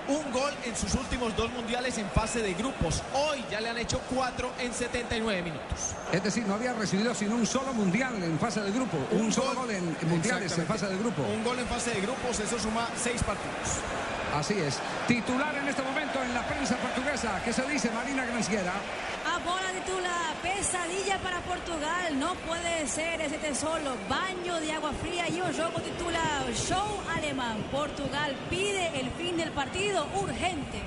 un gol en sus últimos dos mundiales en fase de grupos. Hoy ya le han hecho cuatro en 79 minutos. Es decir, no había recibido sino un solo mundial en fase de grupo. Un, solo gol en mundiales en fase de grupo. Un gol en fase de grupos, eso suma seis partidos. Así es. Titular en este momento en la prensa portuguesa. ¿Qué se dice, Marina Granciera? Ahora titula Pesadilla para Portugal. No puede ser ese solo. Baño de agua fría y un juego titula Show Alemán. Portugal pide el fin del partido urgente.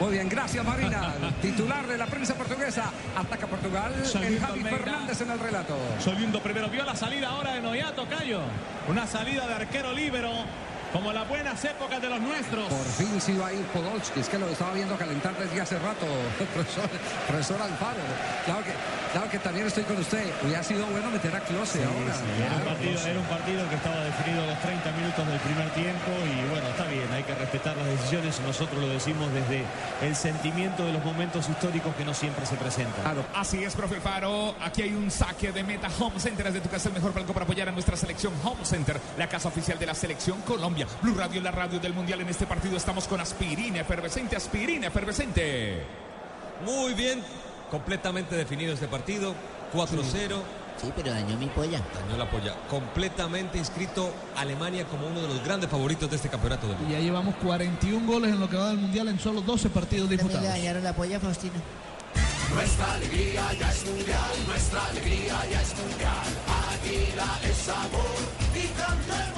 Muy bien, gracias Marina. Titular de la prensa portuguesa. Ataca Portugal. El Javi Almeida. Fernández en el relato. Saliendo primero, vio la salida ahora de Noyato Cayo. Una salida de arquero líbero, como las buenas épocas de los nuestros. Por fin se iba a ir Podolski, es que lo estaba viendo calentar desde hace rato, profesor, profesor Alfaro. Claro que, claro que también estoy con usted. Hubiera sido bueno meter a Close ahora. Era un, Claro, partido, Klose. era un partido que estaba definido a los 30 minutos del primer tiempo y bueno, está bien, hay que respetar las decisiones. Nosotros lo decimos desde el sentimiento de los momentos históricos que no siempre se presentan. Así es, profe Faro. Aquí hay un saque de meta Home Center. Es de tu casa el mejor palco para apoyar a nuestra selección Home Center, la casa oficial de la selección Colombia. Blue Radio, la radio del mundial. En este partido estamos con aspirina efervescente, aspirina efervescente. Muy bien, completamente definido este partido. 4-0. Sí, pero dañó mi polla. Dañó la polla. Completamente inscrito Alemania como uno de los grandes favoritos de este campeonato del Y mundo. ya llevamos 41 goles en lo que va del Mundial en solo 12 partidos También le disputados. dañaron la polla Faustino. Nuestra alegría ya es mundial, nuestra alegría ya es mundial. Águila es sabor y cantemos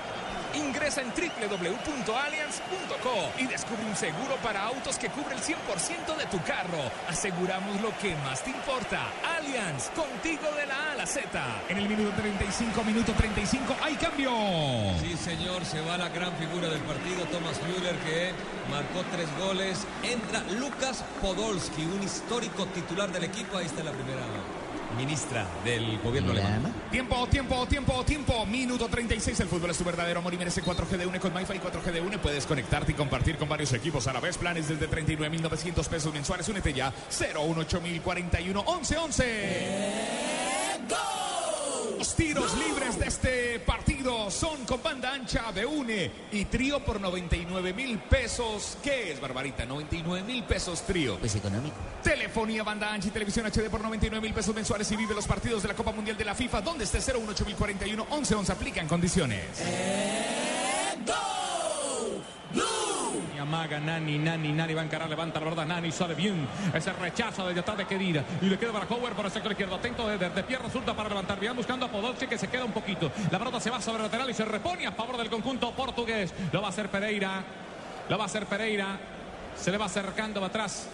En www.allianz.co y descubre un seguro para autos que cubre el 100% de tu carro. Aseguramos lo que más te importa. Allianz, contigo de la A a la Z. En el minuto 35, minuto 35, hay cambio. Sí, señor, se va la gran figura del partido, Thomas Müller, que marcó tres goles. Entra Lucas Podolski, un histórico titular del equipo. Ahí está la primera ministra del gobierno alemán. Tiempo, tiempo, tiempo, tiempo. Minuto 36. El fútbol es tu verdadero amor y merece 4G de UNE con MyFi 4G de UNE. Puedes conectarte y compartir con varios equipos a la vez. Planes desde 39.900 pesos mensuales. Únete ya. 018041 1111. Los tiros libres de este partido son con banda ancha de UNE y trío por 99 mil pesos. ¿Qué es, Barbarita? 99 mil pesos trío. Pues económico. Telefonía, banda ancha y televisión HD por 99 mil pesos mensuales y vive los partidos de la Copa Mundial de la FIFA. donde esté 018041 1111 aplican condiciones. Y amaga Nani, Nani, Nani va a encarar, levanta la verdad, Nani sale bien. Ese rechazo desde atrás de Kedira. Y le queda para Howard por el sector izquierdo. Atento de, de pierna zurda para levantar. Bien buscando a Podolski que se queda un poquito. La pelota se va sobre el lateral y se repone a favor del conjunto portugués. Lo va a hacer Pereira. Lo va a hacer Pereira. Se le va acercando atrás.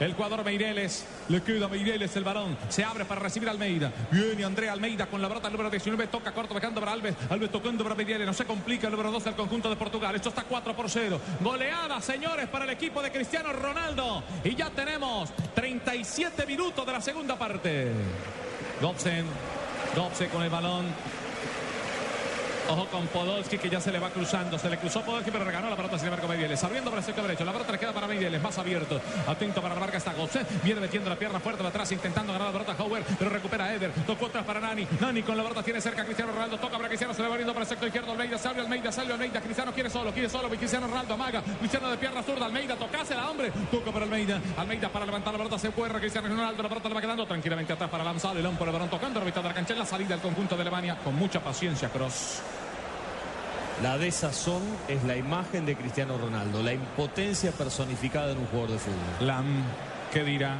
El jugador Meireles, le queda Meireles el balón, se abre para recibir Almeida. Viene Andrea Almeida con la brota número 19, toca corto, dejando para Alves. Alves tocando para Meireles, no se complica el número 12 del conjunto de Portugal. Esto está 4 por 0. Goleada, señores, para el equipo de Cristiano Ronaldo. Y ya tenemos 37 minutos de la segunda parte. Gobsen, Gobsen con el balón. Ojo con Podolski que ya se le va cruzando. Se le cruzó Podolski, pero reganó la pelota sin embargo Medieles. Abriendo para el sector derecho. La pelota le queda para Medieles. Más abierto. Atento para la marca está Gobsen. Viene metiendo la pierna fuerte de atrás, intentando ganar la pelota Howard, pero recupera Eder. Tocó atrás para Nani. Nani con la pelota tiene cerca Cristiano Ronaldo. Toca para Cristiano. Se le va abriendo para el sector izquierdo. Almeida, salve Almeida, salve Almeida. Cristiano quiere solo, quiere solo. Cristiano Ronaldo amaga. Cristiano de pierna zurda. Almeida, tocásela, hombre. Toca para Almeida. Almeida para levantar la pelota. Se puede Cristiano Ronaldo. La pelota le va quedando tranquilamente atrás para Lanzado. León por el balón tocando. La mitad de la cancha la salida del conjunto de Alemania. Con mucha paciencia, Cross. La desazón es la imagen de Cristiano Ronaldo, la impotencia personificada en un jugador de fútbol. Lam, ¿qué dirá?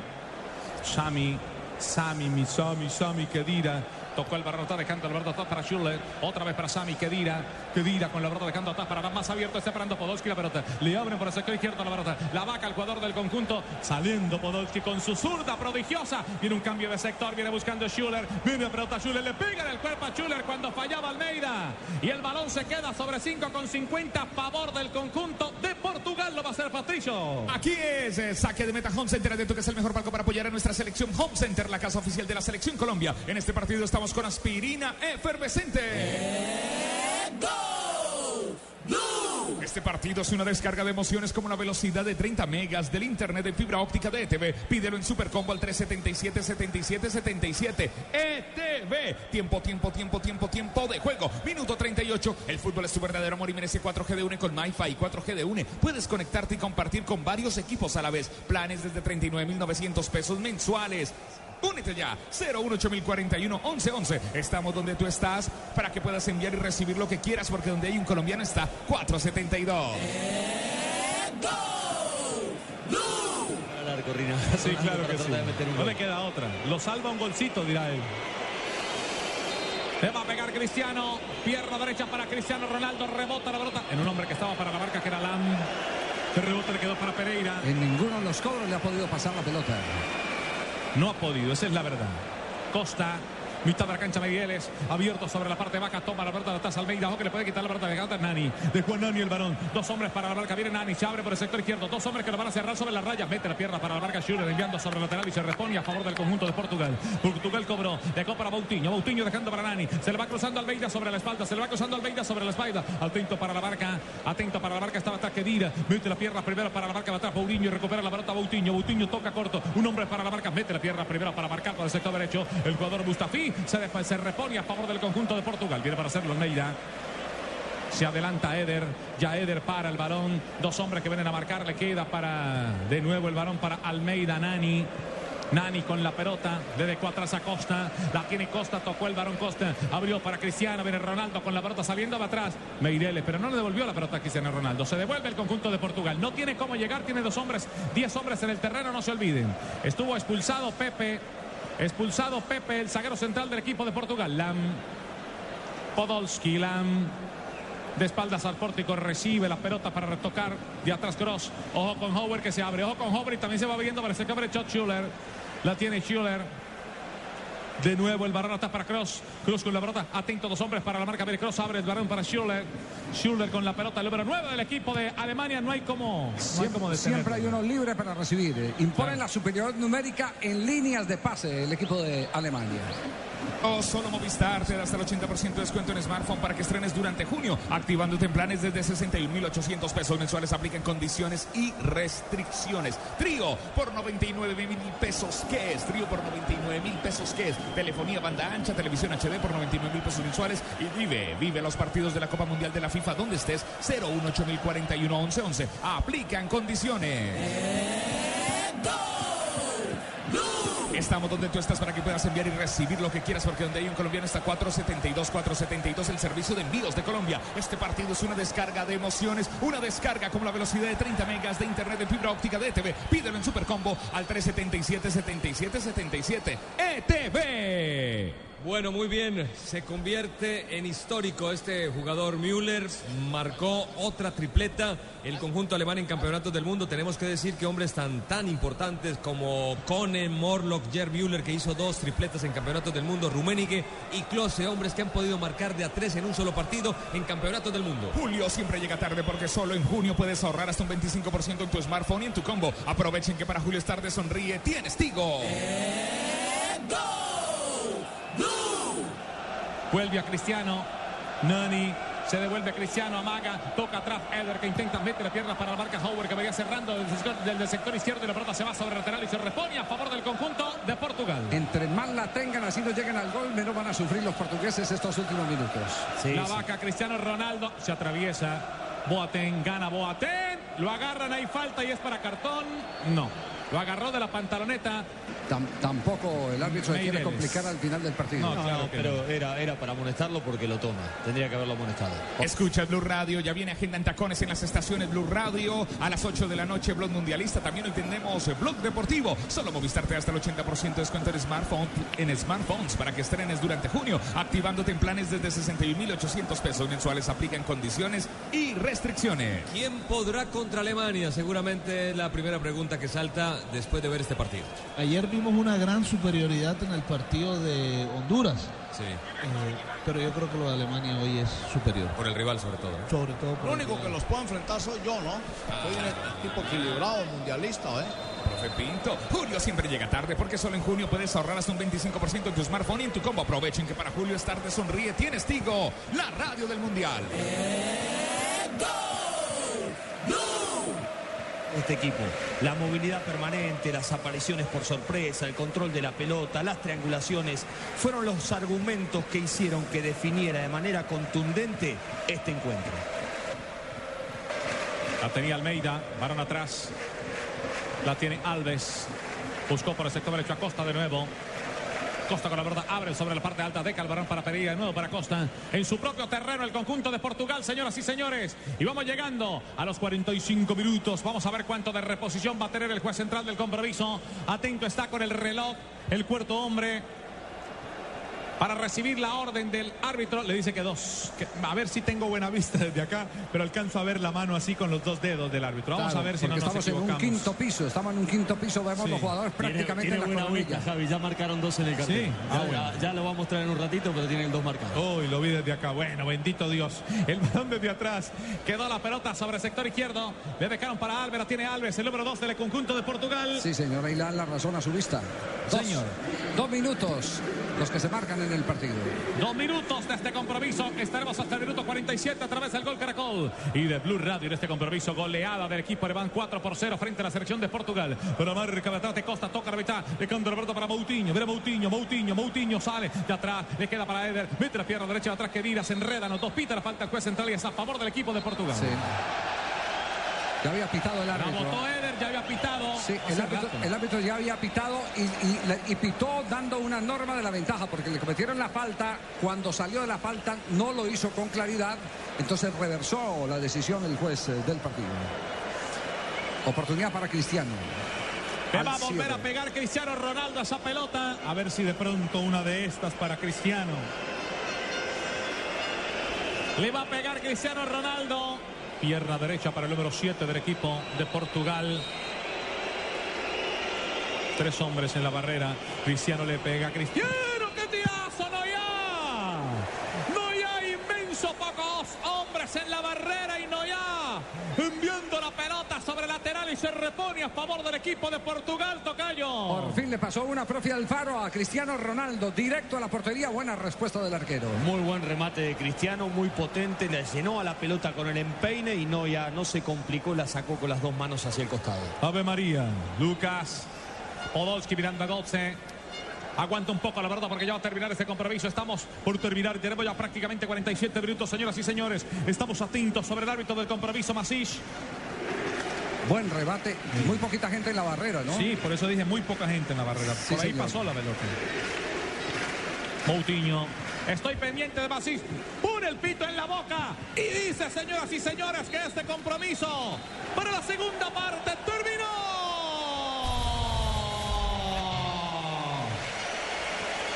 Sami, Sami, mi Sami, Sami, ¿qué dirá? Tocó el está dejando el balón atrás para Schuller. Otra vez para Sami Kedira. Kedira con la pelota dejando atrás para más abierto. Está esperando Podolski la pelota. Le abren por el sector izquierdo la pelota. La vaca el jugador del conjunto. Saliendo Podolski con su zurda prodigiosa. Viene un cambio de sector. Viene buscando Schuller. Viene la pelota Schuller. Le pega en el cuerpo a Schuller cuando fallaba Almeida. Y el balón se queda sobre 5 con 50 a favor del conjunto de Portugal. Lo va a hacer Patricio. Aquí es eh, saque de meta Home Center, atento que es el mejor palco para apoyar a nuestra selección Home Center, la casa oficial de la selección Colombia. En este partido con aspirina efervescente. Este partido es una descarga de emociones como una velocidad de 30 megas del internet de fibra óptica de ETV. Pídelo en Supercombo al 377 77 77 ETV. Tiempo, tiempo, tiempo, tiempo, tiempo de juego. Minuto 38. El fútbol es tu verdadero amor y merece 4G de UNE con MyFi y 4G de UNE. Puedes conectarte y compartir con varios equipos a la vez. Planes desde 39.900 pesos mensuales. Únete ya, 018041 1111. Estamos donde tú estás para que puedas enviar y recibir lo que quieras, porque donde hay un colombiano está 472. Largo, Rina. Sí, claro que sí. No le queda otra. Lo salva un golcito, dirá él. Le va a pegar Cristiano. Pierna derecha para Cristiano Ronaldo. Rebota la pelota. En un hombre que estaba para la marca, que era Lam. El rebote le quedó para Pereira. En ninguno de los cobros le ha podido pasar la pelota. No ha podido, esa es la verdad. Costa, mitad de la cancha Migueles, abierto sobre la parte baja, toma la pelota de atrás Almeida, ojo que le puede quitar la pelota de Gata Nani. De Juan Nani el varón, dos hombres para la marca, viene Nani, se abre por el sector izquierdo, dos hombres que lo van a cerrar sobre la raya, mete la pierna para la marca Schuller, enviando sobre el lateral y se repone a favor del conjunto de Portugal. Portugal cobró, dejó para Boutinho, Boutinho dejando para Nani, se le va cruzando Almeida sobre la espalda, se le va cruzando Almeida sobre la espalda, atento para la marca, atento para la marca, estaba atrás Kedira, mete la pierna primero para la marca. De atrás, Boutinho y recupera la pelota Boutinho, Boutinho toca corto, un hombre para la marca, mete la pierna primero para marcar por el sector derecho, el jugador Mustafi se, se repone a favor del conjunto de Portugal, viene para hacerlo Almeida. Se adelanta Eder, ya Eder para el balón, dos hombres que vienen a marcar, le queda para de nuevo el balón para Almeida Nani. Nani con la pelota, le dejó atrás a Costa, la tiene Costa, tocó el varón Costa, abrió para Cristiano, viene Ronaldo con la pelota saliendo de atrás, Meireles, pero no le devolvió la pelota a Cristiano Ronaldo, se devuelve el conjunto de Portugal, no tiene cómo llegar, tiene dos hombres, diez hombres en el terreno, no se olviden. Estuvo expulsado Pepe, expulsado Pepe, el zaguero central del equipo de Portugal, Lam, Podolski, Lam, de espaldas al pórtico, recibe la pelota para retocar de atrás Cross. Ojo con Howard que se abre, ojo con Howard y también se va viendo para ese cabre Shot Schuller. La tiene Schuller. De nuevo el balón está para Cross. Cross con la pelota. Atento dos hombres para la marca. Viene Cross abre el balón para Schuller. Schuller con la pelota. El número 9 del equipo de Alemania. No hay como, no hay Siempre, siempre hay uno libre para recibir. Imponen la superioridad numérica en líneas de pase el equipo de Alemania. Oh, solo Movistar te da hasta el 80% de descuento en smartphone para que estrenes durante junio, activándote en planes desde 61.800 pesos mensuales. Aplican condiciones y restricciones. Trío por 99 mil pesos. ¿Qué es? Trío por 99 mil pesos. ¿Qué es? Telefonía banda ancha, televisión HD por 99 mil pesos mensuales. Y vive, vive los partidos de la Copa Mundial de la FIFA donde estés. 018041 1111. Aplican condiciones. Estamos donde tú estás para que puedas enviar y recibir lo que quieras, porque donde hay un colombiano está 472, 472, el servicio de envíos de Colombia. Este partido es una descarga de emociones, una descarga como la velocidad de 30 megas de internet de fibra óptica de ETV. Pídelo en Supercombo al 377 77 77 ETV. Bueno, muy bien. Se convierte en histórico este jugador Müller. Marcó otra tripleta. El conjunto alemán en campeonatos del mundo. Tenemos que decir que hombres tan, tan importantes como Kone, Morlock, Jer Müller, que hizo dos tripletas en campeonatos del mundo. Rummenigge y Klose, hombres que han podido marcar de a tres en un solo partido en campeonatos del mundo. Julio siempre llega tarde porque solo en junio puedes ahorrar hasta un 25% en tu smartphone y en tu combo. Aprovechen que para Julio es tarde sonríe. Tienes Tigo. Vuelve a Cristiano. Nani. Se devuelve Cristiano, amaga, toca atrás Eder que intenta meter la pierna para la marca Howard que vaya cerrando desde el sector, desde el sector izquierdo y la pelota se va sobre el lateral y se repone a favor del conjunto de Portugal. Entre más la tengan, así no lleguen al gol, menos van a sufrir los portugueses estos últimos minutos. la vaca Cristiano Ronaldo se atraviesa. Boateng gana Boateng. Lo agarran, hay falta y es para cartón. No. Lo agarró de la pantaloneta Tam- tampoco el árbitro le quiere complicar al final del partido. No, no, pero era, era para amonestarlo porque lo toma. Tendría que haberlo amonestado. Escucha Blue Radio, ya viene agenda en tacones en las estaciones Blue Radio. A las 8 de la noche, Blog Mundialista. También hoy tenemos Blog Deportivo. Solo Movistar te da hasta el 80% de descuento en, smartphone, en smartphones para que estrenes durante junio. Activándote en planes desde 61.800 pesos mensuales. Aplican condiciones y restricciones. ¿Quién podrá contra Alemania? Seguramente la primera pregunta que salta después de ver este partido. Ayer vimos una gran superioridad en el partido de Honduras. Sí. Eh, pero yo creo que lo de Alemania hoy es superior. Por el rival sobre todo. ¿eh? Sobre todo por Lo único que los puedo enfrentar soy yo, ¿no? Soy un tipo equilibrado, mundialista, ¿eh? Profe Pinto, Julio siempre llega tarde porque solo en junio puedes ahorrar hasta un 25% en tu smartphone y en tu combo. Aprovechen que para Julio es tarde, sonríe, tienes Tigo, la radio del mundial. Este equipo, la movilidad permanente, las apariciones por sorpresa, el control de la pelota, las triangulaciones, fueron los argumentos que hicieron que definiera de manera contundente este encuentro. La tenía Almeida, varón atrás. La tiene Alves. Buscó por el sector derecho a Costa de nuevo. Costa con la verdad abre sobre la parte alta de Calvarán para Pereira, de nuevo para Costa. En su propio terreno el conjunto de Portugal, señoras y señores. Y vamos llegando a los 45 minutos. Vamos a ver cuánto de reposición va a tener el juez central del compromiso. Atento está con el reloj, el cuarto hombre. Para recibir la orden del árbitro, le dice que dos. Que- a ver si tengo buena vista desde acá, pero alcanzo a ver la mano así con los dos dedos del árbitro. Vamos Claro, a ver si no nos estamos en un quinto piso, estamos en un quinto piso, vemos Sí. los jugadores prácticamente en la buena Javi. Ya marcaron dos en el cartel. Sí, Ya, ah, bueno. ya- ya lo va a mostrar en un ratito, pero tienen dos marcados. Uy, lo vi desde acá. Bueno, bendito Dios. El balón desde atrás. Quedó la pelota sobre el sector izquierdo. Le dejaron para Álvaro. Tiene Alves, el número dos del conjunto de Portugal. Sí, señor, ahí la razón a su vista. Dos, Señor. Dos minutos los que se marcan en el partido. Dos minutos de este compromiso. Estaremos hasta el minuto 47 a través del gol Caracol. Y de Blue Radio en este compromiso. Goleada del equipo alemán 4 por 0 frente a la selección de Portugal. Pero marca de atrás de Costa. Toca la mitad. Le canta Roberto para Moutinho. Mira Moutinho. Moutinho. Moutinho sale de atrás. Le queda para Eder. Mete la pierna derecha de atrás. Que se enredan los dos. Pita la falta el juez central y es a favor del equipo de Portugal. Sí. Ya había pitado el La árbitro. votó Eder. Ya había pitado. Sí, el árbitro, rato. el árbitro ya había pitado y, y le- y pitó dando una norma de la ventaja porque le cometieron la falta. Cuando salió de la falta no lo hizo con claridad, entonces reversó la decisión el juez eh, del partido. Oportunidad para Cristiano. Le Al va a volver cierre. a pegar Cristiano Ronaldo a esa pelota. A ver si de pronto una de estas para Cristiano. Le va a pegar Cristiano Ronaldo. Pierna derecha para el número 7 del equipo de Portugal. Tres hombres en la barrera. Cristiano le pega a Cristiano. ¡Qué tirazo! ¡No ya! ¡No ya! Inmenso pocos hombres en la barrera y no ya. Enviando la pelota sobre lateral y se repone a favor del equipo de Portugal, Tocayo. Por fin le pasó una propia Alfaro a Cristiano Ronaldo, directo a la portería. Buena respuesta del arquero. Muy buen remate de Cristiano, muy potente, le llenó a la pelota con el empeine y no ya no se complicó, la sacó con las dos manos hacia el costado. Ave María. Lucas. Podolski mirando a Gotze. Aguanta un poco, la verdad, porque ya va a terminar este compromiso. Estamos por terminar. Tenemos ya prácticamente 47 minutos, señoras y señores. Estamos atentos sobre el árbitro del compromiso, Masish. Buen rebate. Muy poquita gente en la barrera, ¿no? Sí, por eso dije muy poca gente en la barrera. Sí, por ahí señor. pasó la pelota. Moutinho. Estoy pendiente de Masish. Pone el pito en la boca. Y dice, señoras y señores, que este compromiso para la segunda parte terminó.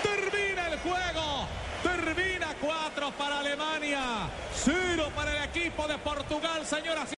Termina el juego. Termina 4 para Alemania. 0 para el equipo de Portugal, señoras y